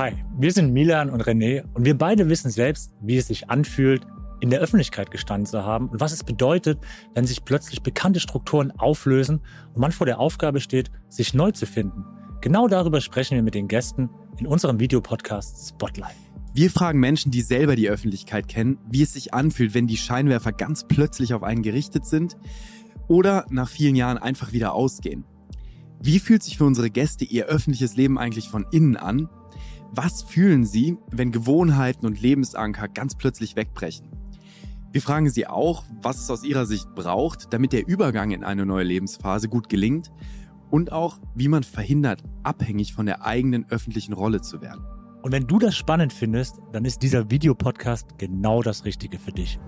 Hi, wir sind Milan und René und wir beide wissen selbst, wie es sich anfühlt, in der Öffentlichkeit gestanden zu haben und was es bedeutet, wenn sich plötzlich bekannte Strukturen auflösen und man vor der Aufgabe steht, sich neu zu finden. Genau darüber sprechen wir mit den Gästen in unserem Videopodcast Spotlight. Wir fragen Menschen, die selber die Öffentlichkeit kennen, wie es sich anfühlt, wenn die Scheinwerfer ganz plötzlich auf einen gerichtet sind oder nach vielen Jahren einfach wieder ausgehen. Wie fühlt sich für unsere Gäste ihr öffentliches Leben eigentlich von innen an? Was fühlen sie, wenn Gewohnheiten und Lebensanker ganz plötzlich wegbrechen? Wir fragen sie auch, was es aus ihrer Sicht braucht, damit der Übergang in eine neue Lebensphase gut gelingt und auch, wie man verhindert, abhängig von der eigenen öffentlichen Rolle zu werden. Und wenn du das spannend findest, dann ist dieser Videopodcast genau das Richtige für dich.